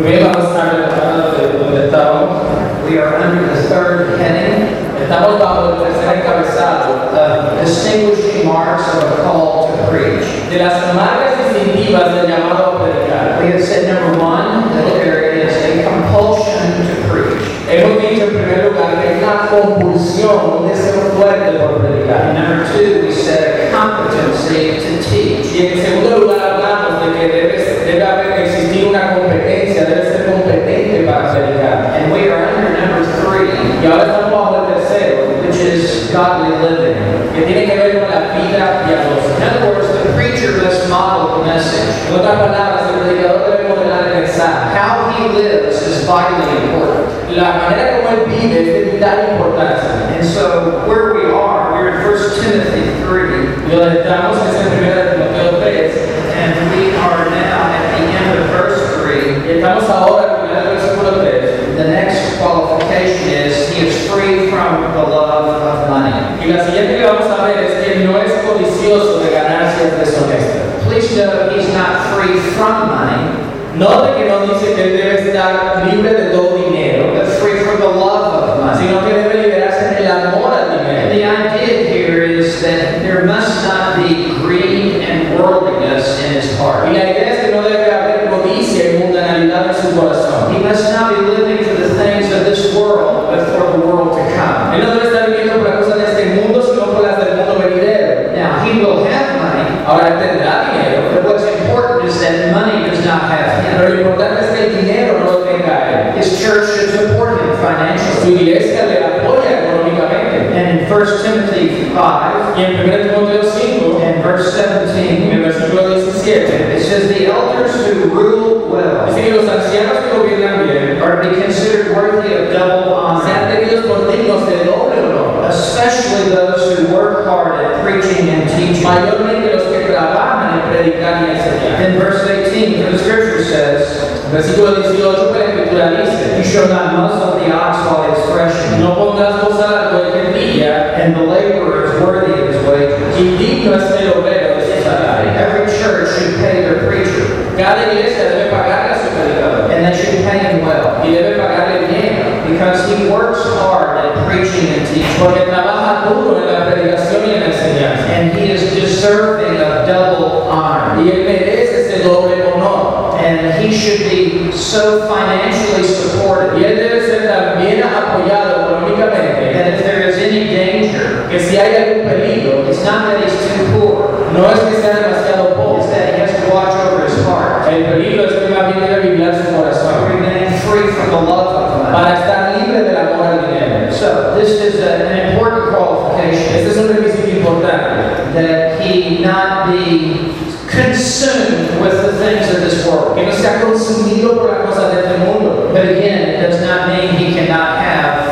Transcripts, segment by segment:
We are under the third heading, Estamos bajo el tercer encabezado uh, distinguishing marks of a call to preach. de las marcas distintivas del llamado a predicar. We have said number one, that there is a compulsion to preach. Hemos dicho en primer lugar que hay una compulsión, un deseo fuerte por predicar. number two, we said a competency to teach. Y en segundo lugar hablamos de que debe, debe haber existir competente para predicar. And we are under number three, Y ahora estamos bajo el tercero, which is godly living. que tiene que ver con la vida piadosa. In other words, the preacher must model the message. En otras palabras, el predicador debe modelar el mensaje. How he lives is vitally important. La manera como él vive es de vital importancia. And so where we are, we're in 1 Timothy 3, Y donde estamos es en 1 Timoteo 3. and we are now at the end of verse 3. Y estamos ahora al final del versículo 3. The next qualification is he is free from the love of money. Y la siguiente que vamos a ver es que no es codicioso de ganancias deshonestas. Please note he's not free from money, Note que no dice que debe estar libre de todo dinero, but free from the love of money. sino que debe liberarse del amor al And the idea here is that there must not be greed and worldliness in his heart. Y la idea es que no debe haber codicia y mundanalidad en su corazón. He must not be living for the things of this world, but for the world to come. Él no debe estar viviendo por las cosas de este mundo, sino por las del mundo venidero. Now, he will have money, Ahora él tendrá dinero, but what's important is that money does not have pero him. lo importante es que el dinero no lo tenga él. His church should support him Su financially. iglesia le apoya económicamente. And in 1 Timothy 5 Y en 1 Timoteo 5, and verse en 17, el versículo 17, it says, The elders who rule well. Dice que los ancianos que gobiernan bien are to be considered worthy of double honor, sean tenidos por dignos de doble honor, especially those who work hard at preaching and teaching. mayormente los que trabajan en predicar y enseñar. In verse 18, for the scripture says, Versículo 18, la escritura You dice, shall not muzzle the ox while it is threshing, no que trilla, and the laborer is worthy of his wages. y digno es el obrero de su salario. Every church should pay their preacher, Cada iglesia debe pagarle a su predicador, and they should pay him well, y debe pagarle bien, because he works hard at preaching and teaching, porque trabaja duro en la predicación y en la enseñanza. and he is deserving of double honor. Y él merece ese doble honor. And he should be so financially Y supported él debe ser también apoyado económicamente. that if there is any danger, Que si hay algún peligro, it's not that he's too poor, no es que sea demasiado it's pobre. that he has to watch over his heart El peligro es que más bien debe vigilar su to corazón remain free from the love of money. para estar libre del amor al dinero. So this is a- an important qualification Este es un requisito importante. that he not be consumed with the things of this world. Que no sea consumido por las cosas de este mundo. But again, it does not mean he cannot have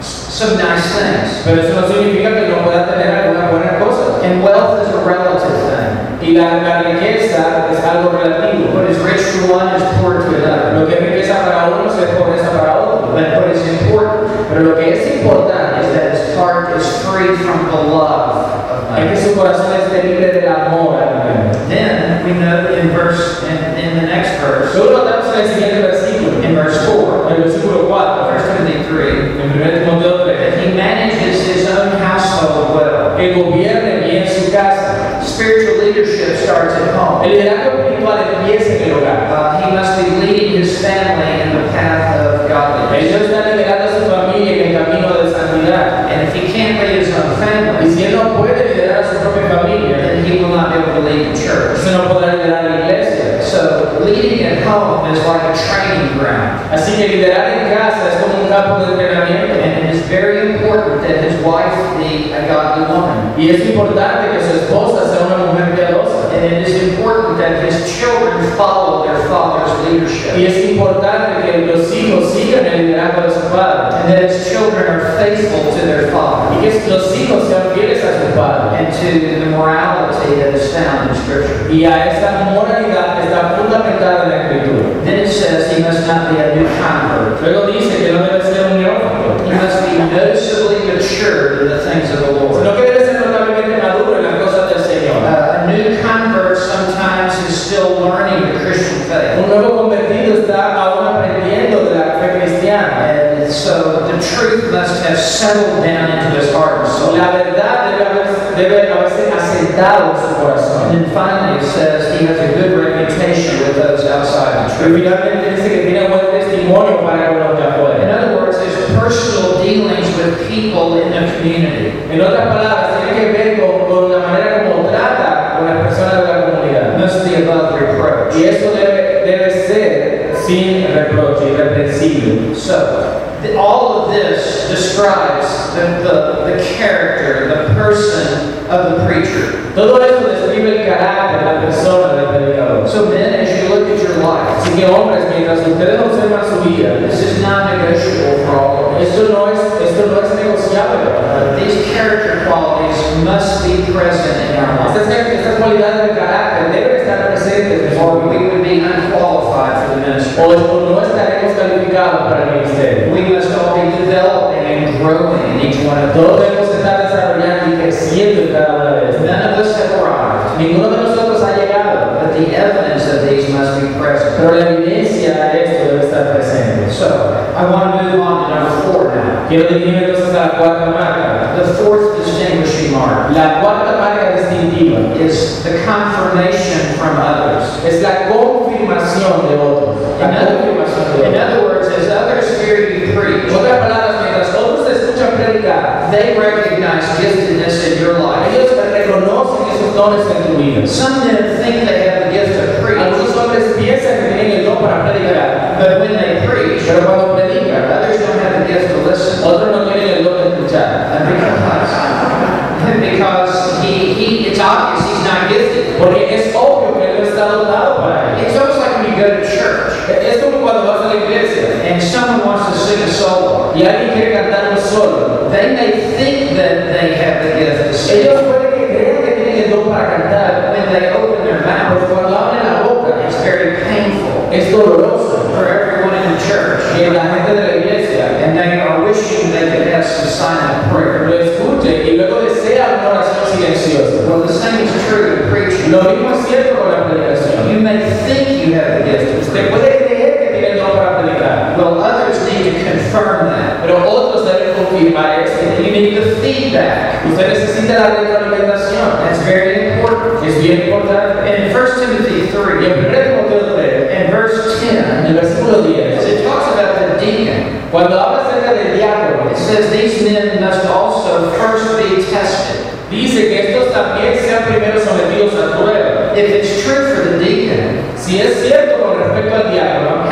s- some nice things. Pero eso no significa que no pueda tener algunas buenas cosas. And wealth is a relative thing. Y la, la riqueza es algo relativo. Rich to one is poor to another. Lo que es riqueza para uno es pobreza para otro. But what is important Pero lo que es importante is that his heart is free from the love of es money. que su corazón esté libre del amor al dinero. Then we know in verse in, in the next verse, Luego notamos en el siguiente versículo, in verse 4, en el versículo 4, 1 Timothy 3, en 1 Timoteo 3, that he manages his own household well. que gobierne bien su casa. Spiritual leadership starts at home. El liderazgo espiritual empieza en el hogar. Uh, he must be leading his family in the path of godliness. Ellos están liderando a su familia en el camino de santidad. And if he can't lead his So at home is like a training ground. Así que liderar en casa es como un campo de entrenamiento. And it is very important that his wife be a godly woman. Y es importante que su esposa sea una mujer it is important that his children follow their father's Y leadership. es importante que los hijos sigan el liderazgo de su padre. And that his children are faithful to their father Y que los hijos sean fieles a su padre. and to the morality that is found in Scripture. Y a esa moralidad que está fundamentada en la escritura. Then it says he must not be a new convert. Luego dice que no debe ser un neófito, He must be noticeably mature in the things debe, haberse asentado en su corazón. And then finally, it says he has a good reputation with those outside the church. finalmente dice que tiene buen testimonio para con los de In other words, there's personal dealings with people in the community. En otras palabras, tiene que ver con, con la manera como trata con las personas de la comunidad. Mostly above reproach. Y eso debe, debe ser sin reproche, irreprensible. So, the- all of this describes the, the, the character, the person of the preacher. Todo esto describe el carácter, la persona del predicador. So, men, as you look at your life, Así que hombres, mientras ustedes observan su vida, this is not negotiable for all of us. esto no es, esto no es negociable. These character qualities must be present in our life, Estas, estas cualidades del carácter deben estar presentes or we would be unqualified for the ministry. o o no estaremos calificados para el ministerio. We must all be developing and growing in each one of those. Debemos estar desarrollando en cada una de estas. None of us have arrived, Ninguno de nosotros ha llegado, but the evidence of these must be present. pero la evidencia de esto debe estar presente. So, I want to move on to number four now. Quiero dirigirme entonces a la cuarta marca. The fourth distinguishing mark La cuarta marca distintiva is the confirmation from others. es la confirmación de otros. La In other, confirmación de in other words, as others hear you preach, otras palabras, mientras otros te escuchan predicar, they recognize giftedness in your life. ellos reconocen esos dones en tu vida. Some men think they have the gift of preach, Algunos hombres piensan que tienen el don para predicar, but when they preach, pero cuando predican, others don't have the gift to listen. otros no tienen el don de escuchar. And because, because he, he, it's obvious he's not gifted. Porque es obvio que no está dotado para. It's almost like when you go to church Es como cuando vas a la iglesia and someone wants to sing a solo. Y solo. They think that they have the gift to sing. Ellos pueden que crean que tienen el don para cantar, When they open their mouth, cuando abren la boca it's very painful es doloroso. for everyone in the church. Que la gente de la iglesia And they are wishing they could have some silent prayer. lo escuche y luego desea una oración silenciosa. Well, the same is true in preaching. Lo mismo es cierto con la predicación. You may think you have the gift Usted puede creer que tiene el para Well, others need to confirm that. pero otros deben confirmar esto. You need the feedback. Usted necesita la retroalimentación. That's very important. Es bien importante. In 1 Timothy Y 3, en 1 Timoteo 3, and verse 10, en versículo 10, it talks about the deacon. cuando habla acerca del diácono, It says these men must also first be tested. dice que estos también sean primero sometidos a prueba. If it's true for the deacon, Si es cierto con respecto al diácono,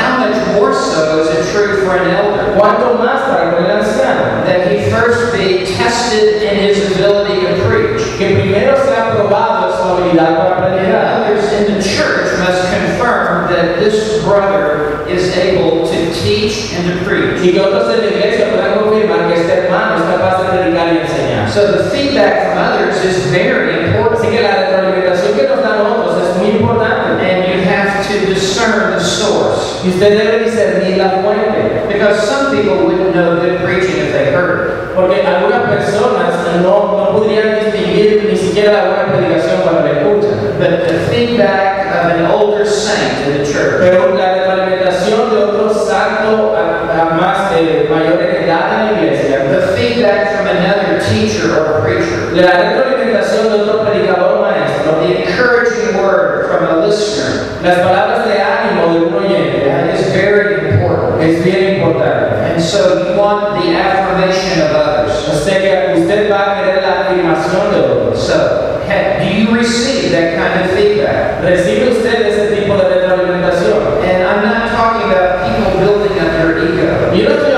much more so is it true for an elder? ¿cuánto más para el anciano? That he first be tested in his ability to preach. Que primero sea probado su habilidad para predicar. others in the church must confirm that this brother is able to teach and to preach. Y que otros en la iglesia puedan confirmar que este hermano capaz de predicar y enseñar. So the feedback from others is very important. Así que la retroalimentación que nos dan otros es muy importante. And you have to discern the source. Y usted debe discernir la fuente. Because some people wouldn't know good preaching if they heard it. Porque algunas personas no, no podrían distinguir ni siquiera la buena predicación cuando la escuchan. But the feedback of an older saint in the church Pero la retroalimentación de otro santo a, más eh, mayor en en la iglesia, The feedback from another teacher or preacher, la retroalimentación de otro predicador maestro, the encouraging word from a listener, las palabras de ánimo de un oyente, that is very important. es bien importante. And so you want the affirmation of others. Sea que usted va a querer la afirmación de otros. So, do you receive that kind of feedback? ¿Recibe usted ese tipo de retroalimentación? And I'm not talking about people building up their ego.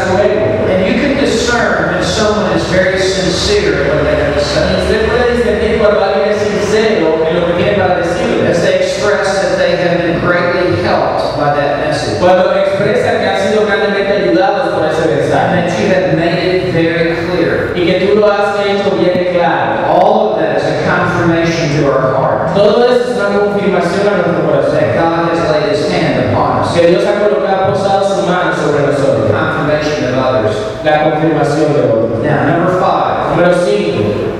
Su ego. And you can discern when someone is very sincere in what they have to say. usted puede discernir cuando alguien es sincero en lo que tiene para decirle. As they express that they have been greatly helped by that message. Cuando expresa que han sido grandemente ayudados por ese And mensaje. that you have made it very clear. Y que tú lo has hecho bien claro. All of that is a confirmation to our heart Todo eso es una confirmación a nuestro that corazón. God has laid his hand upon us. Que Dios ha colocado, posado su mano sobre nosotros. Of others. La confirmación de otros. Now, number five, Número 5.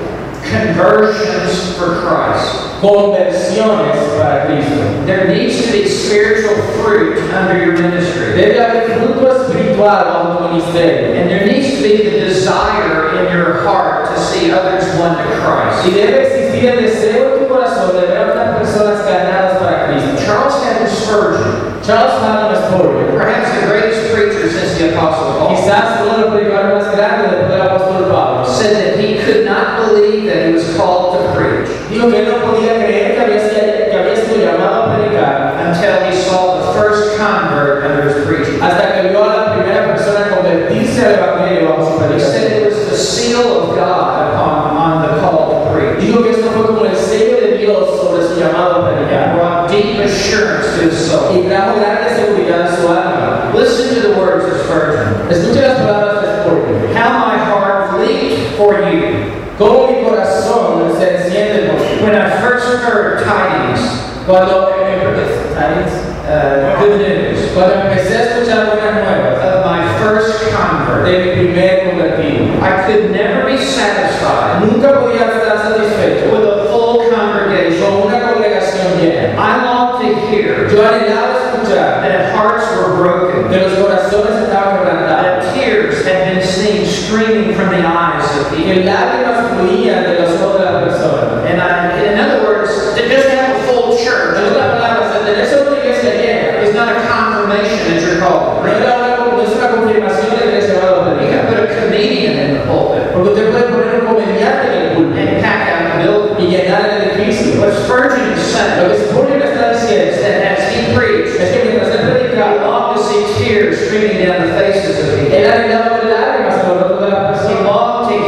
conversions for Christ. Conversiones para Cristo. There needs to be spiritual fruit under your ministry. Debe haber fruto espiritual bajo tu ministerio. And there needs to be the desire in your heart to see others won to Christ. Y debe existir el deseo en tu corazón de ver a otras personas ganadas para Cristo. Charles Haddon Spurgeon, Charles Haddon Spurgeon, perhaps the greatest preacher since the Apostle Paul, quizás uno de los predicadores más grandes del apóstol Pablo, said that he could not believe that he was called to preach dijo que no podía creer que había, sido- que había sido llamado a predicar until he saw the first convert under his preaching. hasta que vio a la primera persona convertirse al evangelio bajo su He said it was the seal of God upon on the call to preach. Dijo que esto fue como el sello de Dios sobre su llamado a And predicar brought deep assurance to his soul. y trajo grande seguridad en su alma. Listen to the words of Spurgeon. Escuche las palabras de Spurgeon. How my heart leaped for you Cómo mi corazón se enciende por ti. when I first heard tidings, Cuando, eh, uh, good news, cuando empecé a escuchar buenas nuevas of my first convert. de mi primer convertido, I could never be satisfied nunca podía estar satisfecho with a full congregation. con una congregación llena. I longed to hear Yo anhelaba escuchar that hearts were broken, que los corazones estaban quebrantados, that tears had been seen streaming from the eyes people. lágrimas fluían de los ojos de las personas. And I, in other words, to just have a full church En otras palabras, el tener solo una iglesia llena is not a confirmation that you're called. no, era una, no es una confirmación de que eres llamado a You can predicar. put a comedian in the pulpit Porque usted puede poner un comediante en el púlpito and pack out the building. y llenar el edificio. What Spurgeon is Lo saying que Spurgeon está diciendo is that as he preached, es que mientras él predicaba, longed to see tears streaming down the faces of people. él anhelaba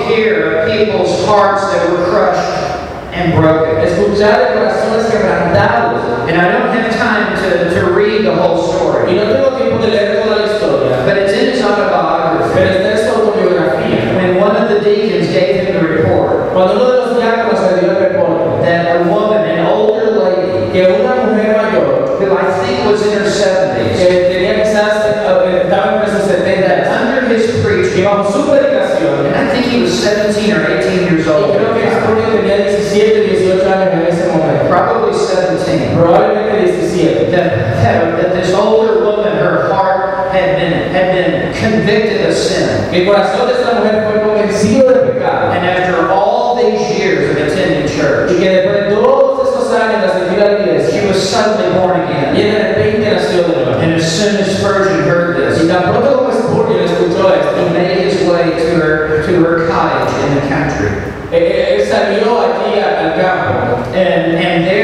hear people's hearts that were crushed and broken. Escuchar de corazones quebrantados. And I don't have time to, to read the whole story. Y no tengo tiempo de leer toda la historia, but it's in his autobiography. pero está en su autobiografía. When one of the deacons gave him the report Cuando uno de los diáconos le dio el reporte that a woman, an older lady, que una mujer mayor, who I think was in her 70s, que tenía quizás, eh, estaba entre sus 70 that años, under his que preaching, bajo su predicación, and I think he was 17 or 18 years y old, creo que Spurgeon tenía 17, 18 años en ese momento, probably 17, probablemente 17, that, that, that this older woman, her heart had been, had been convicted of sin. el corazón de esta mujer fue convencido del pecado, And after all these years of attending church, y que después de todos estos años de asistir a la she iglesia, was suddenly born y again. de repente nació de nuevo. And as soon as Spurgeon heard Y this, tan pronto como Spurgeon escuchó esto, he made his way to her, to her cottage in the country. eh, eh, él salió allí a- al campo And, and there he went into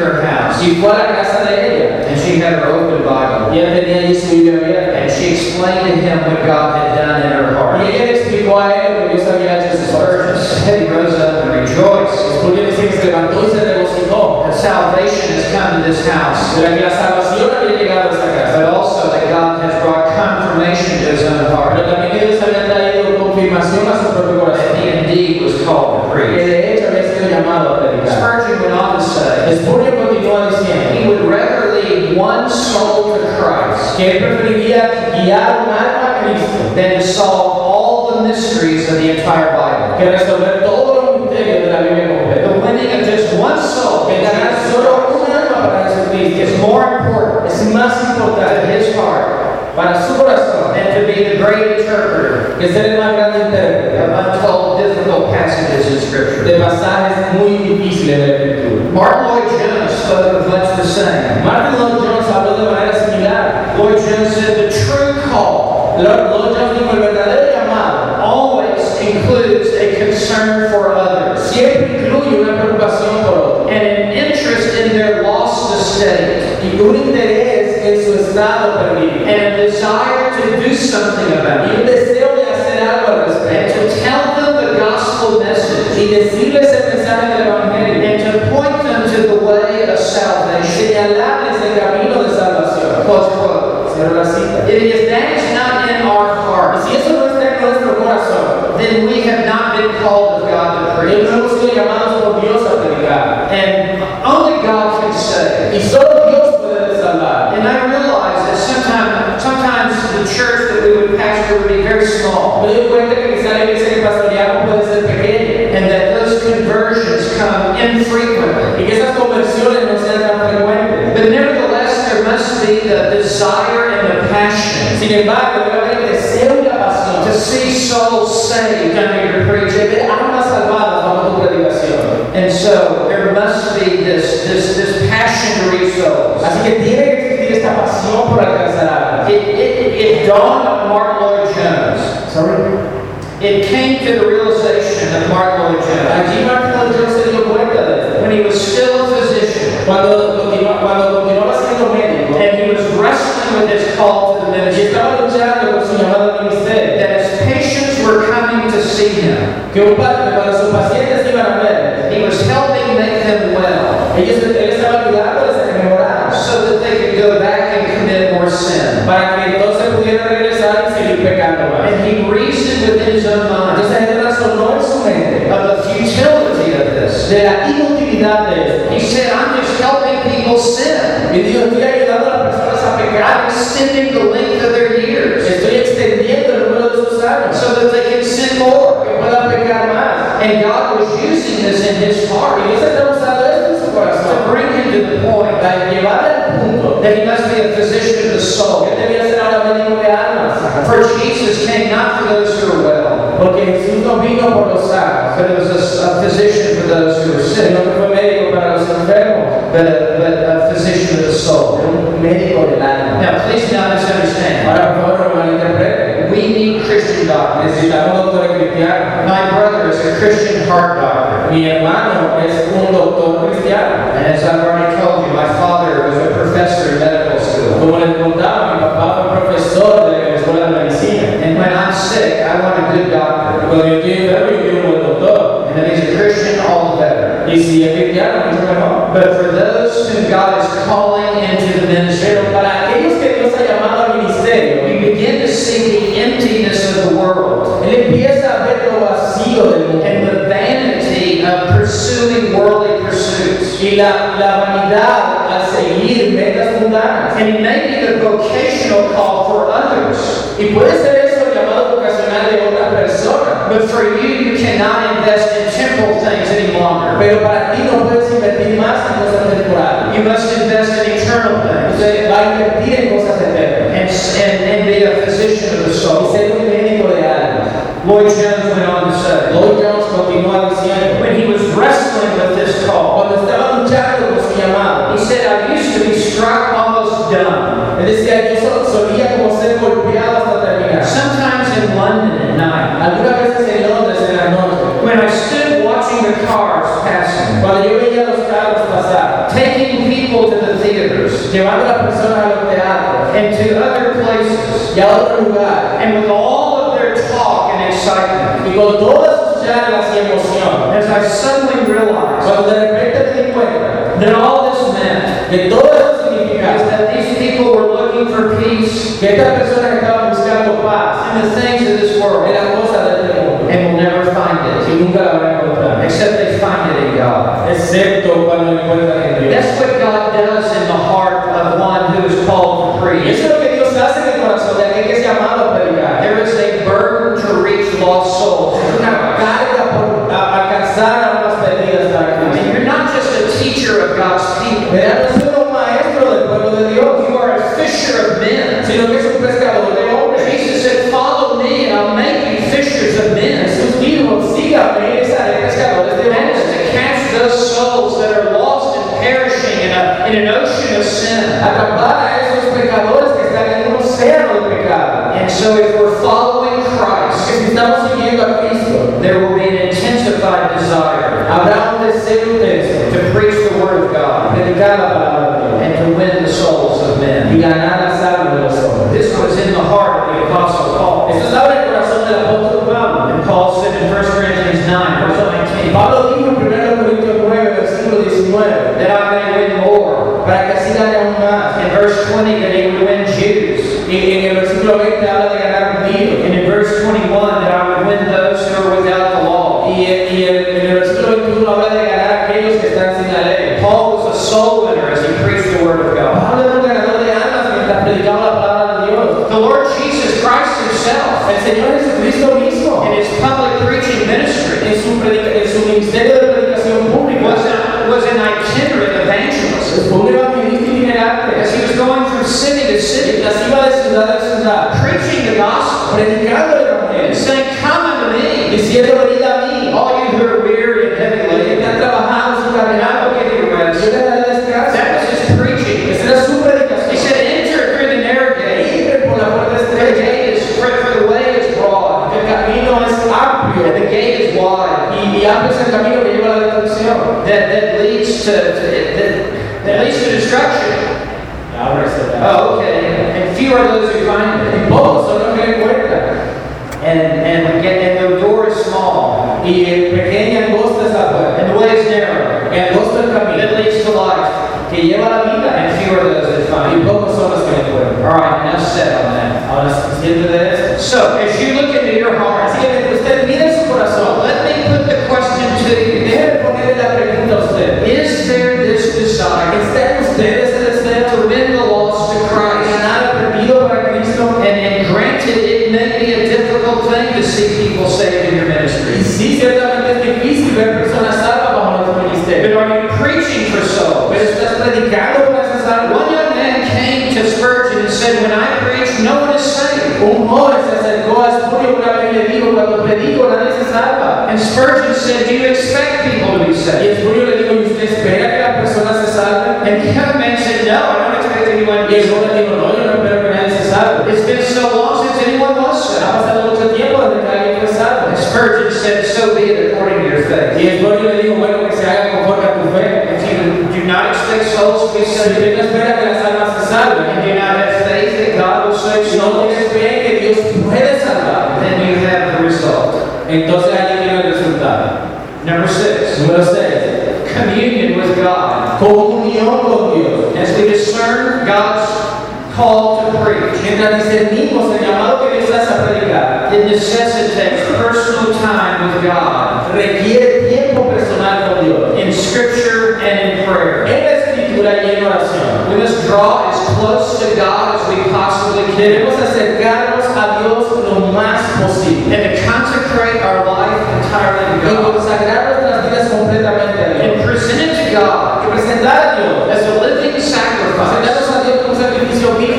her house. fue a la casa de ella. And she had her open Bible. Él tenía allí su Biblia abierta. And she explained to him what God had done in her heart. ella le explicó a él lo que Dios había hecho en sus Spurgeon corazones. said he rose up and rejoiced Spurgeon dice que se levantó y se regocijó that salvation has come to this house, de que la salvación había llegado a esta casa. but also that God has brought confirmation to his own heart Pero también que Dios había traído say Spurgeon continúa he would rather lead one soul to Christ que preferiría guiar un alma a Cristo than to solve all the mysteries of the entire Bible. que resolver todos los misterios de la Biblia completa. The winning of just one soul Que ganar solo un alma para Jesucristo is more important es más to importante his heart para su corazón than to be the great interpreter que ser el más grande intérprete of untold difficult passages in Scripture. de pasajes muy difíciles de la Escritura. Martin Spoke of much the same. Martin Lloyd Jones habló de manera similar. Lloyd Jones said the true call Lord Lloyd Jones dijo el verdadero llamado always includes a concern for others siempre incluye una preocupación por otro and an interest in their lost estate y un interés en su estado perdido and a desire to do something about it. y it un deseo de hacer algo al and respecto to tell them the gospel message y decirles el mensaje del evangelio and to point them to the way of salvation. señalarles el camino de salvación. Close quote. Cierro la cita. If that is not in our heart, si eso no está en nuestro corazón, then we have not been called of God to preach. no hemos sido llamados por Dios a predicar. And only God can save. Y solo Dios puede salvar. And I realize that sometimes, sometimes the church that we would pastor would be very small, Me doy cuenta que quizá la iglesia que pastoreamos puede ser pequeña and that those conversions come infrequently. Embargo, debe haber el deseo y la pasión to see souls saved under your preaching. almas salvadas bajo tu predicación. And so there must be this, this, this passion to reach souls. Así que tiene que existir esta pasión por alcanzar almas. It, it, it dawned on Mark Lloyd Jones. Sorry. It came to the realization of Mark Lloyd Jones Allí Martin Lloyd Jones se dio cuenta de esto. when he was still a physician cuando continuaba siendo médico and he was wrestling with his call to the y ministry. estaba luchando con su llamado al ministerio, That his patients were coming to see him. que un pa- que cuando sus pacientes iban a ver, He was helping make them well ellos, él estaba ayudándoles a que mejoraran, so that they could go back and commit more sin. para que entonces pudieran regresar y seguir pecando más. And he reasoned within his own mind Entonces él razonó en su mente of the futility of this. de la inutilidad de esto. He said, I'm just helping people sin. Y dijo, estoy ayudando a las personas a I'm extending the length of their years estoy extendiendo el número de sus años, so that they can sin more. que puedan pecar más. And God was using this in his heart Y Dios está usando esto en su to bring him to the point para llevar al punto that he must be a physician of the soul. él debía ser ahora médico de almas. For Jesus came not for those who are well, Porque Jesús no vino por los sanos, but it was a, a physician for those who are sick, que fue médico para los enfermos, but but physician of the soul. un médico del alma. Now, please do not misunderstand. Ahora, por favor. We need Christian doctors. Necesitamos. My brother is a Christian heart doctor. Mi hermano es un doctor cristiano. And as I've already told you, my father was a professor in medical school. Como les contaba, mi papá fue profesor de la escuela de medicina. And when I'm sick, I want a good doctor. Cuando yo estoy enfermo, yo quiero un buen doctor. And if he's a Christian, all the better. Y si es cristiano, mucho mejor. But for God is calling into the ministry, para aquellos que Dios ha llamado al ministerio, we begin to see the emptiness of the world él empieza a ver lo vacío del mundo. and the vanity of pursuing worldly pursuits. y la, la vanidad al seguir metas mundanas. And maybe the vocational call for others. Y puede ser eso llamado vocacional de otra persona, But for you, you cannot invest in temporal things any longer. pero para ti no puedes invertir más en cosas temporales. You must invest in eternal things Usted va a invertir en cosas eternas and, and, and be a physician of the soul. y ser un médico de almas. Lloyd Jones went on to say, Lloyd Jones continúa diciendo, when he was wrestling with this call, cuando estaba luchando con su llamado, he said, I used to be struck almost dumb. él decía, yo sol- solía como ser golpeado hasta terminar. Sometimes in London at night, Algunas veces en Londres en la noche, when I stood watching the cars passing, cuando yo veía los carros pasar, taking people to the theaters llevando a las personas a los teatros and to other places, y a otro lugar, and with all of their talk and excitement, y con todas sus charlas y emoción, as I suddenly realized cuando de repente me di cuenta that all this meant que todo is significaba that these people were looking for peace. que estas personas estaban in the things of this world las cosas de este mundo and will never find it y nunca la van a encontrar, except they find it in God. excepto cuando la encuentran en Dios. That's what God does in the heart of one who is called to preach. eso es lo que Dios hace en el corazón de aquel que es llamado a predicar. There is a burden to reach lost souls. Es una carga por a- alcanzar a unas perdidas para I mean, you're not just a teacher of God's people. Verán, no solo un maestro del pueblo de Dios, You are a fisher of men. sino que es un pescador And I'll make you fishers of men. Jesús dijo, sígame, les haré pescadores de That is to catch those souls that are lost and perishing in, a, in an ocean of sin. Atrapar a esos pecadores que están en un océano de pecado. And so if we're following Christ, si estamos siguiendo a Cristo, there will be an intensified desire habrá un deseo intenso to preach the Word of God predicar la palabra de Dios and to win the souls of y men. ganar las almas de los hombres. This was in the heart of the Apostle Paul. Esto estaba corazón del apóstol And Paul said in 1 Corinthians 9, verse 19, Pablo dijo en 1 Corintios 9, versículo 19, that I may win more. para que así más. In verse 20, that he would win Jews. Y en el versículo 20 habla de ganar judíos. And in verse 21, that I would win those who are without the law. Y, y en, en el versículo 21 habla de ganar a aquellos que están sin la ley. Paul was a soul winner as he preached the Word of God. Pablo era un ganador de almas mientras predicaba la palabra de Dios. The Lord Jesus Christ himself, El Señor Jesucristo mismo, in his public preaching ministry, en su, predica- en su ministerio de predicación pública, was, a, was an itinerant evangelist. fue un evangelista itinerante. As he was going from city Mientras iba de ciudad a ciudad, preaching the gospel predicando el evangelio, saying, Come unto me, diciendo venid a mí, all you who are weary and heavy los que laden, han trabajado sin and I cargar, will give you yo rest. les daré descanso. That was his preaching. Esa era su He predicación. said, Enter through the narrow gate. Entren por la puerta For the estrecha, gate is for, for the way is broad, el camino es amplio and the gate is wide. y, y amplio es el camino que lleva a la destrucción. That, that leads to, to that, that leads to destruction. Ahora se da. Oh, okay. Few are those who find it. Pocos son los que encuentran. And and get and the door is small. Y eh, el pequeño angosta es la puerta. And the way is narrow. El That leads to life. que lleva la vida. And few are those Y find it. pocos son los que encuentran. All right, enough said on that. Ahora, consciente de esto. So, as you look into your heart, Así que mientras usted mire su corazón, difficult thing to see people saved in your Y ministry. sí, ciertamente es difícil ver personas salvas bajo nuestro But ministerio. are you preaching for souls? Pero estás predicando para esas almas. One young man came to Spurgeon and said, When I preach, no one is saved. Un joven se acercó a Espurio una vez y le dijo, cuando predico nadie se salva. And Spurgeon said, Do you expect people to be Y saved? Espurio le dijo, ¿y usted espera que las personas se salven? And the young man said, No, I don't expect anyone to Y be el joven dijo, no, yo no espero que nadie se salve. It's been so long since anyone Spurgeon said, So be it according to your faith. Y Espurio le dijo, bueno, que se haga conforme a tu fe. If you do not expect souls to be Si saved, usted no espera que las almas se and salven, do not have faith that God oh, will save si no souls, tienes fe que Dios puede salvar, then you have the result. entonces ahí tiene el resultado. Number six, Número 6. communion with God. Comunión con Dios. As we discern God's call to preach, Mientras discernimos el llamado que Dios hace a predicar, it necessitates personal time with God requiere tiempo personal con Dios. in Scripture and in prayer. En la escritura y en oración. We must draw as close to God as we possibly can Debemos acercarnos a Dios lo más posible. and to consecrate our life entirely to Y God consagrar nuestras vidas completamente a Dios. and present it to God Y presentar a Dios. as a living sacrifice Presentarnos a Dios como sacrificio vivo.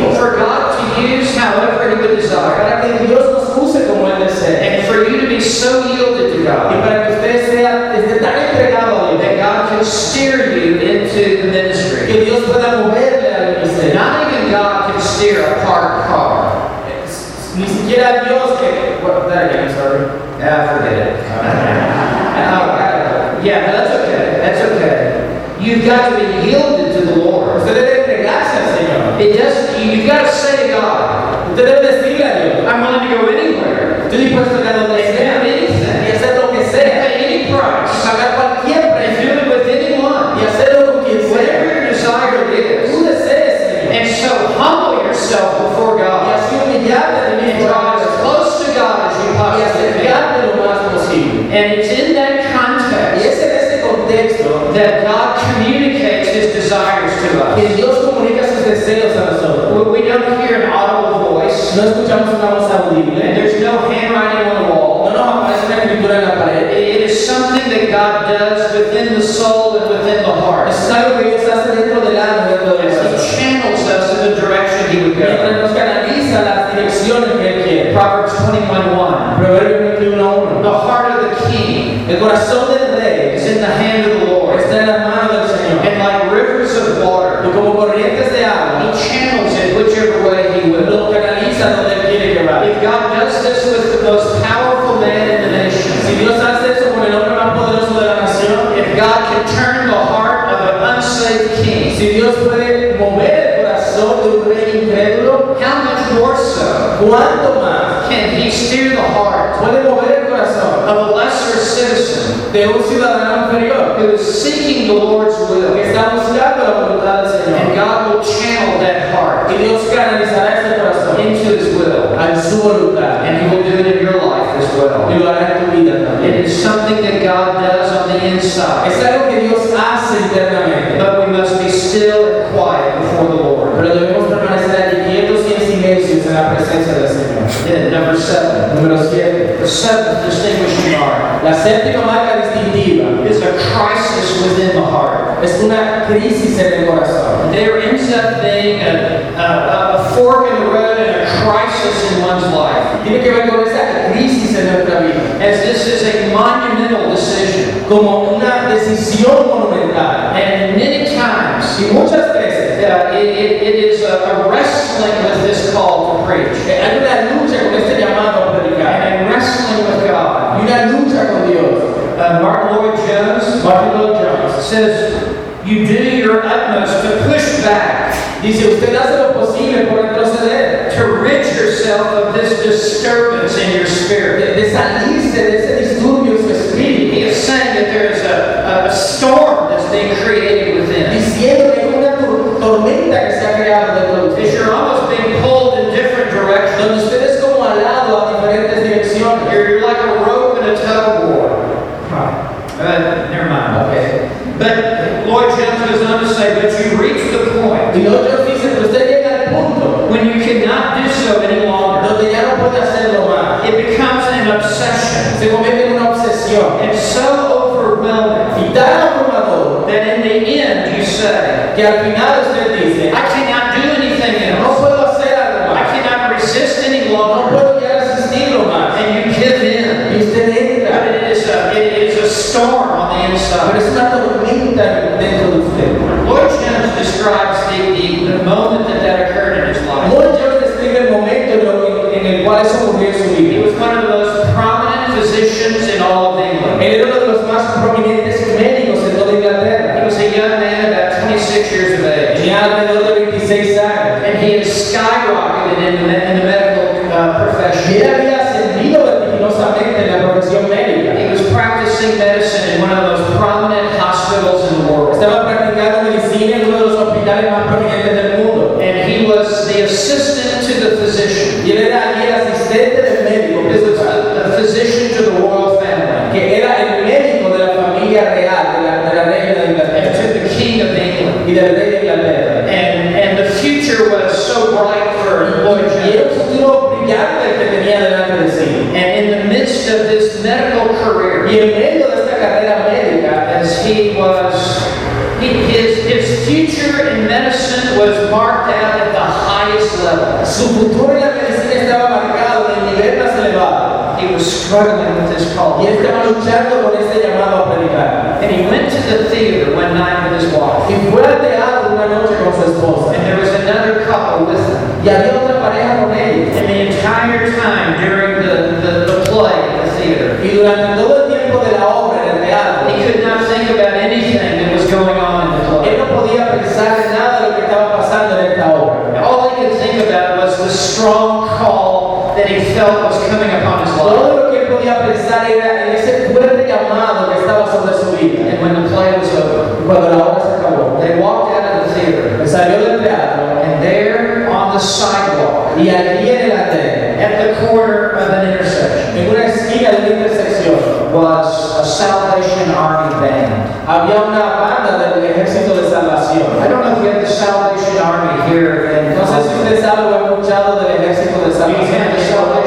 For God to use however He would desire Para que Dios nos use como Él desea. and for you to be so yielded to Y God para que usted sea esté tan entregado a Dios. that God can steer you into the ministry. Que Dios pueda moverle al ministerio. Not even God can steer a parked car. Ni siquiera Dios que... Well, that again, I'm sorry. Ah, forget it. Uh, yeah, that's okay. That's okay. You've got to be yielded to the Lord. Usted debe entregarse al Señor. It does. You've got to say to God, Usted debe decirle a Dios. "I'm willing to go anywhere Estoy dispuesto ¿cuánto más can He steer the heart puede mover el corazón of a lesser citizen de un ciudadano inferior who is seeking the Lord's que will? está buscando la voluntad del And God will channel that heart Y Dios canalizará ese corazón into His will, a su voluntad and He will do it in your life as y well. lo hará en tu vida It también. is something that God does on the inside, Es algo que Dios hace internamente, but we must be still and quiet before the Lord. pero debemos permanecer quietos y en la presencia del Señor. Number seven, Número 7. The seventh distinguishing mark La séptima marca distintiva is a crisis within the heart. es una crisis en el corazón. There ends up being a, a, a fork in the road and a crisis in one's life. Tiene que ver con esa crisis en nuestra vida, As this is a monumental decision. como una decisión monumental. And many times, Y muchas veces uh, it, it, it is a, a wrestling with this call to preach. hay una lucha con este llamado a predicar, And wrestling with God. y una lucha con Dios. Uh, Martin Lloyd Jones Martin Lloyd Jones says, You do your utmost to push back, dice, usted hace lo posible por obsesión. It's so overwhelming tan abrumador that in the end you say, que al final usted dice, I cannot do anything no puedo hacer algo I cannot resist any No longer. puedo ya resistirlo más. And you give in. Y usted But entra. it is a, it is a storm on the inside. Pero es una tormenta dentro de usted. Lloyd Jones describes the, the, the moment that that occurred in his life. Lloyd Jones describe el momento en, el cual eso ocurrió en su He was one of the most prominent physicians in all of Él era uno de los más prominentes médicos en toda He was a young man, about 26 years of age. Tenía alrededor de 26 años. And he had skyrocketed in the, in the medical uh, Y profession. él había ascendido vertiginosamente en la profesión médica. He was practicing medicine in one of the most prominent hospitals in the world. Estaba practicando medicina en uno de los hospitales más prominentes del mundo. And he was the assistant to the physician. Y él era el asistente del médico He was the, the physician to the royal family. que era el médico familia real, de la, de la reina de And Inglaterra to the king of England. y del rey de Inglaterra. And, and the future was so bright for Lloyd Y era Jones. un futuro brillante el que tenía delante de sí. And in the midst of this medical career, Y en medio de esta carrera médica, as he was, he, his, his future in medicine was marked out at the highest level. su futuro en la medicina estaba marcado en el nivel más elevado. He was struggling with this call. Y él estaba luchando con este llamado a predicar. And he went to the theater one night with his wife. Y fue al teatro una noche con su esposa. And there was another couple with them. Y había otra pareja con ellos. And the entire time during the, the, the play at the theater, Y durante todo el tiempo de la obra en el teatro, he could not think about anything that was going on in the play. él no podía pensar en nada de lo que estaba pasando en esta obra. All he could think about was the strong call that he felt was coming upon his. Todo lo que él podía pensar era en ese fuerte llamado que estaba sobre su vida. And when the play was over, cuando la obra se acabó, they walked out of the theater, salió del teatro and there on the sidewalk, y allí en el andén, at the corner of an intersection, en una esquina de una intersección, was a Salvation Army band. había una banda del ejército de salvación. I don't know if you have the Salvation Army here in No sé si usted sabe o ha escuchado del ejército de salvación.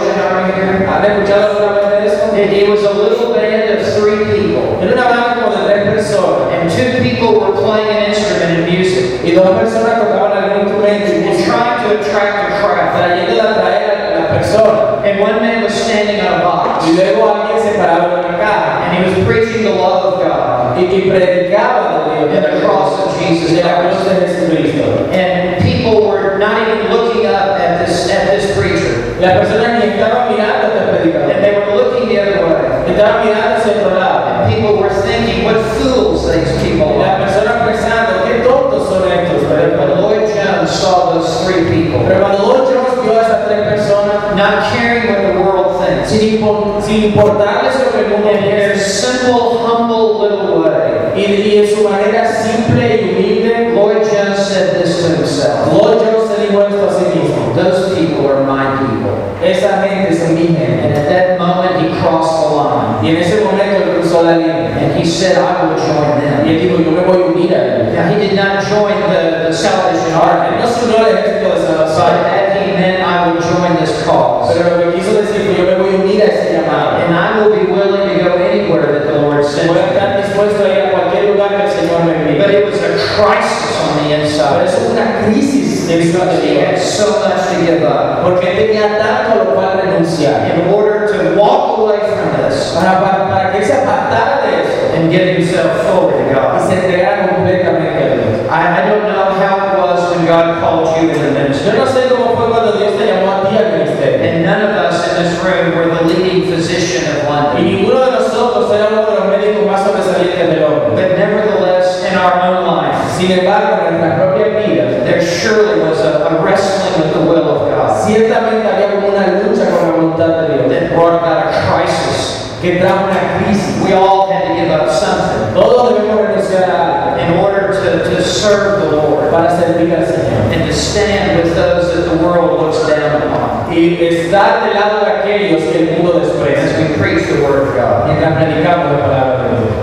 ¿Han escuchado alguna vez de eso? It, it was a little band of three people, Era una banda como de tres personas. And two people were playing an instrument in music, y dos personas tocaban algún instrumento and trying to attract a crowd. trayendo de atraer a las personas. And one man was standing on a box, Y luego alguien se paraba en una caja and he was preaching the love of God. Y, y predicaba de Dios, and the cross of Jesus de la cruz de Jesucristo. And people were not even looking up at this at this preacher, Las personas ni estaban mirando a este and they were looking the other way. estaban mirando hacia otro lado. And people were thinking, "What fools these people Las are." personas pensando, qué tontos son estos But predicadores. Lloyd Jones saw those three people, Pero cuando Don Jones vio a esas tres personas, not caring what the world thinks, sin, impor- sin importarles lo que el mundo in their piensa, simple, humble little way, y, y en su manera simple y humilde, Lloyd Jones said this to himself: Don Jones se dijo esto a sí mismo. "Those people are my people." Esa gente son mi gente. And at that moment, he crossed the line, Y en ese momento él cruzó la línea. and he said, "I will join Y them." él dijo, yo me voy a unir a ellos. Now, he did not join the, the Salvation Ahora, él Army, no se unió al ejército de but salvación, that he meant, "I will join this cause." pero lo que quiso decir fue, yo me voy a unir a ese llamado. And I will be willing to go anywhere that the Lord Voy a estar dispuesto a ir a cualquier lugar que el Señor me envíe. But it was a crisis on the Pero inside. eso es una crisis de su Because he had so much to give up. Porque tenía tanto lo cual renunciar. In order to walk away from this Para, para, para que se apartara de eso and give himself fully to y God. se entregara completamente a Dios. I, I don't know how it was when God called you in the ministry. Yo no sé cómo fue cuando Dios te llamó a ti al ministerio. And none of us in this room were the leading physician of Y ninguno de nosotros era uno de los médicos más sobresalientes del hombre. But nevertheless, in our own life, Sin embargo, en nuestras propias vidas, there surely was a, a wrestling with the will of God ciertamente había como una lucha con la voluntad de Dios that brought about a crisis. que trajo una crisis. We all had to give up something Todos debemos renunciar a in order to, to serve the algo Lord para servir al Señor. and to stand with those that the world looks down upon Y estar del lado de aquellos que el mundo as we preach the Word of God. Mientras predicamos la palabra de Dios.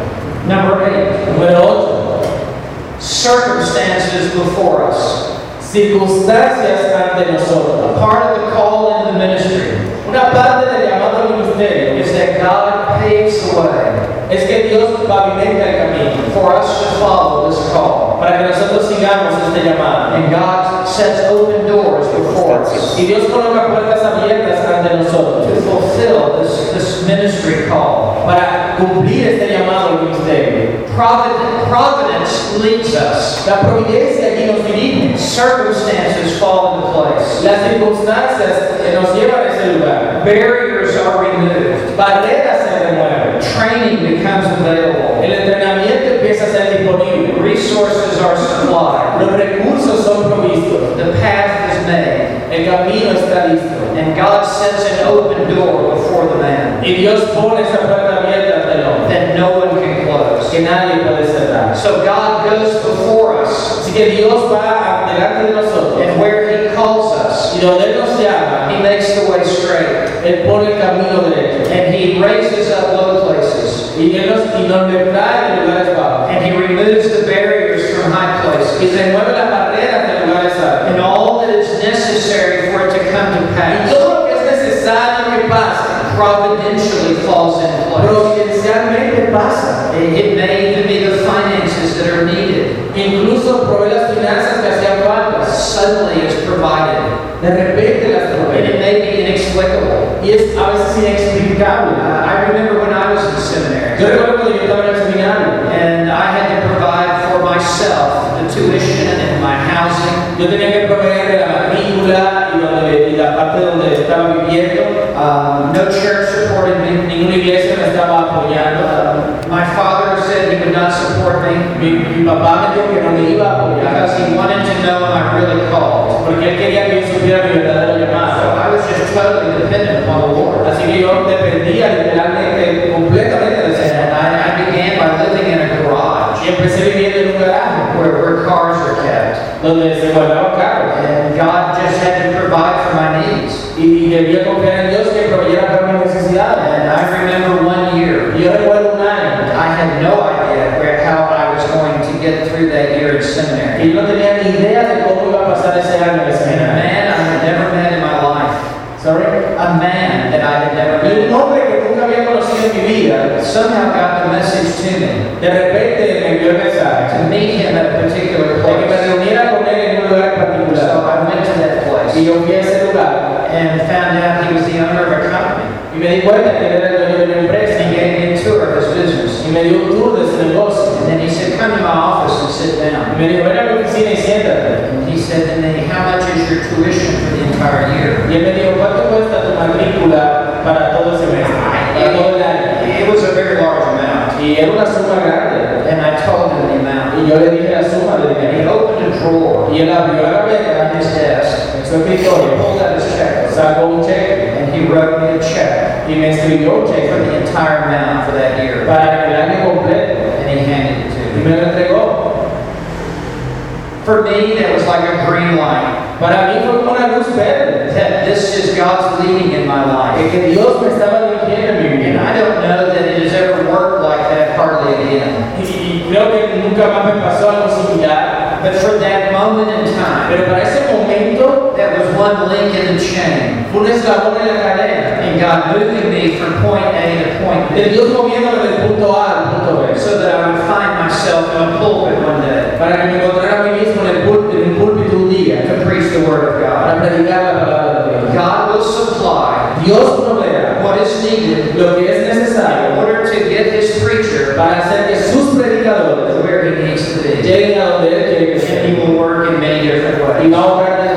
Number eight, 8. circumstances before us. Circunstancias ante nosotros. A part of the call in the ministry Una parte del llamado ministerio is that God paves the way es que Dios pavimenta el camino for us to follow this call. para que nosotros sigamos este llamado. And God sets open doors before us Y Dios coloca puertas abiertas ante nosotros to fulfill this, this ministry call. para cumplir este llamado al ministerio. Providence, providence leads us. La providencia allí nos dirige. Circumstances fall into place. Las circunstancias que nos llevan a ese lugar. Barriers are removed. Barreras se remueven. Training becomes available. El entrenamiento empieza a ser disponible. Resources are supplied. Los recursos son provistos. The path is made. El camino está listo. And God sets an open door before the man Y Dios pone esa puerta abierta no one can close. que nadie puede cerrar. So God goes before us. Así que Dios va delante de nosotros And where He calls us, y donde nos llama, He makes the way straight. Él pone el camino derecho. And He raises up low places. Y Él nos, y nos lugares bajos. And He removes the barriers from high places. Y places. remueve las barreras de lugares altos. And all that is necessary for it to come to Y pass todo lo que es necesario que pase, providentially falls in place. providencialmente pasa. It it may even be the finances that are needed. Incluso provee las finanzas que hacían falta. Suddenly is provided. De repente las And it may be inexplicable. Y es a veces inexplicable. Uh, I remember when I was in seminary. Yo recuerdo cuando yo estaba en el seminario. And I had to provide for myself the tuition and my housing. Yo tenía que proveer la matrícula y la parte donde estaba viviendo. Um, no church supported me. Ninguna iglesia me estaba apoyando. Um, my father said he would not support me Mi, mi papá me dijo que no me iba a apoyar because he wanted to know I really called. porque él quería que yo supiera mi verdadero So llamado. I was just totally dependent upon the Lord. Así que yo dependía literalmente, completamente And Señor. I, I began by living in a garage Y empecé viviendo en un garaje where, where cars are kept. donde se guardaban carros. And God just had to provide for my needs. Y debía confiar en Dios through that year in seminary. yo no tenía ni idea de cómo iba a pasar ese año el And a man I had never met in my life, Sorry. a man that I had never Y un met, hombre que nunca había conocido en mi vida, somehow got the message to me de repente me envió el mensaje to meet him at a particular place. de que me reuniera con él en un lugar en So particular. I went to that Y place yo fui a ese lugar and found out he was the owner of a company. y me di cuenta que era el dueño de una empresa me dio un tour de su negocio. And then he said, come to my office and sit down. me dijo, ven a mi oficina y siéntate. And he said, and then how much is your tuition for the entire year? Y él me dijo, ¿cuánto cuesta tu matrícula para todo ese mes? Para todo el año. It was a very large amount. Y era una suma grande. And I told him the amount. Y yo le dije la suma de And he opened a drawer Y él abrió la gaveta on his desk, en su escritorio, pulled out his checkbook, sacó un cheque and he wrote me a check y me escribió un for the entire amount for that year. para el año completo And he handed it to y me. me lo entregó. For me, that was like a green light. Para mí fue como una luz verde, That this is God's leading in my life. que Dios me estaba dirigiendo en mi And vida. I don't know that it has ever worked like that hardly again. Y, y creo que nunca más me pasó algo similar, But for that moment in time, pero para ese momento one link in the chain. fue un eslabón en la cadena And God moving me from point A to point B. Dios moviéndome del punto A al punto B. So that I would find myself in a pulpit one day. para que me encontrara a mí mismo en, el púlpito, en un púlpito un día to preach the Word of God. para predicar la palabra de Dios. God will supply Dios proveerá what is needed lo que es necesario. in order to get His preacher para hacer que sus predicadores where He needs to be. lleguen a donde Él quiere que And He will work in many different Y ways. va a obrar de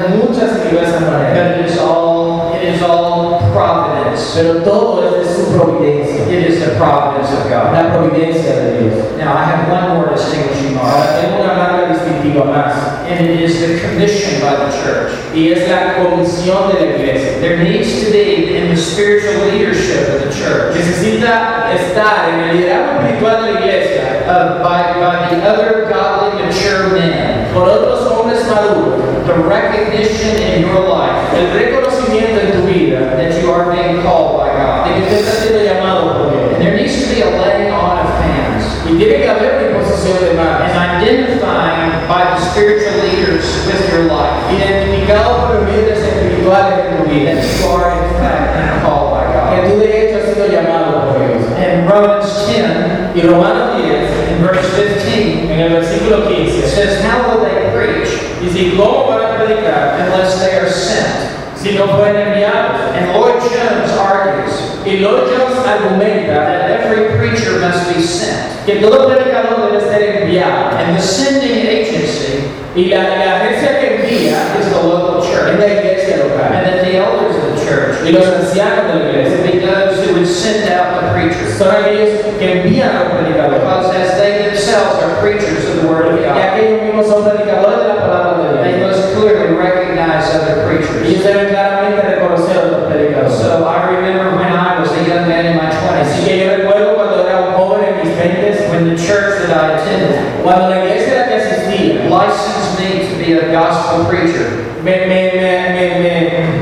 Pero todo es de su providencia, It is the providence of God. la providencia de Dios. Now, I have one more distinguishing mark, Ahora tengo una marca distintiva más and it is the commission by the church. y es la comisión de la iglesia. There needs to be in the spiritual leadership of the church, Necesita estar en el liderazgo espiritual de la iglesia uh, by, by the other godly mature men, por otros maduros, the recognition in your life el reconocimiento en tu vida that you are being called by de God. que usted está siendo llamado por And there needs to be a laying on of hands Y tiene que haber una imposición de and identifying by the spiritual leaders with your life identificado por los líderes espirituales de tu vida, that you are in fact called by que God. tú de hecho has sido llamado por Dios. In Romans 10, Y Romanos 10, in verse 15, en el versículo it 15, says, How will they preach dice, ¿cómo van a predicar unless they are sent? si no fueron enviados? And Lloyd Jones argues Y Lloyd Jones argumenta that every preacher must be sent. que todo predicador debe ser enviado. And the sending agency Y la, la agencia que envía is the local church. la iglesia And local. that the elders church Y los ancianos de la iglesia would be those who would send out the preachers. son aquellos que envían a los predicadores. Because as they themselves are preachers of the Word of God. Y aquellos mismos son predicadores de la palabra de they Dios. must clearly recognize other Y preachers. ellos deben claramente reconocer a los predicadores. So I remember when I was a young man in my Así 20s, que yo recuerdo cuando era un joven en mis 20 when the church that I attended cuando la iglesia a la que asistía licensed me to be a gospel preacher. me, me,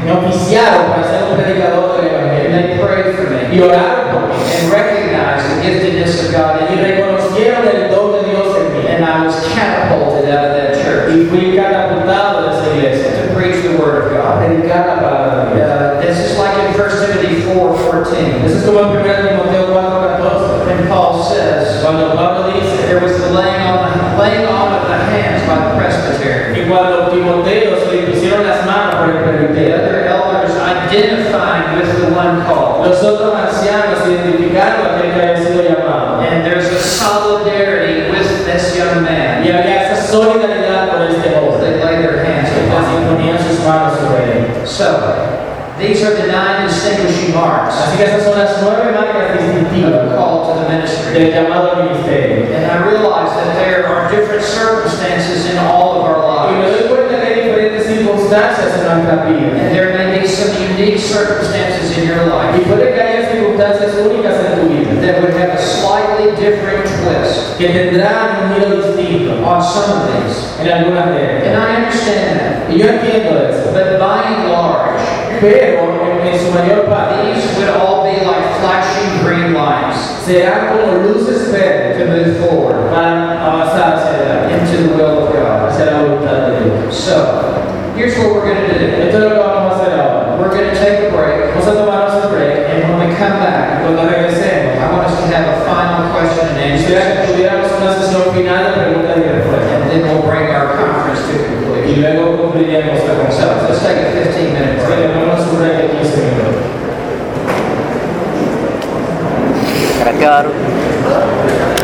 me, oficiaron para ser un predicador del And Evangelio. they prayed for Y me oraron por mí. and recognized the giftedness of God Y reconocieron el don de Dios en mí. And I was catapulted out of that church Y fui catapultado de esa iglesia to preach the Word of God. predicar la palabra de Dios. Uh, this is like in 1 Timothy 4:14. Eso es como en 1 Timoteo 4:14. And Paul says, Cuando Pablo dice there was the laying on, laying on of the hands by the presbytery. que cuando Timoteo se le pusieron las manos por el The other elders identified with the one called. los otros ancianos identificaron a aquel que había sido llamado. And there's a solidarity with this young man. Y había esa solidaridad con este joven. They lay their hands upon así him. ponían sus manos sobre él. So, these are the nine distinguishing marks Así que esas son las nueve marcas distintivas call to the ministry. del llamado al ministerio. And I realize that there are different circumstances in all of our Y me lives. doy cuenta que hay diferentes circunstancias en nuestra vida. And there may be some unique circumstances in your Y life puede que haya circunstancias únicas en tu vida that would have a slightly different twist que tendrán un giro distinto on some of these. en algunas de And. I understand that. Y yo entiendo eso. But by and large, Pero en su mayor parte These would all be like flashing green lights serán como luces verdes to move forward para avanzar hacia that into the will of God. hacia la voluntad de Dios. So, here's what we're going to do. Esto lo que vamos a hacer ahora. We're going to take a break. Vamos a tomarnos un break. And when we come back, cuando regresemos, I want us to have a final question and answer. Quisiera we tuviéramos una sesión final de preguntas y respuestas. And then we'll bring our conference to conclusion. Y luego concluiremos la conferencia. So, let's take a 15 minute break. caro.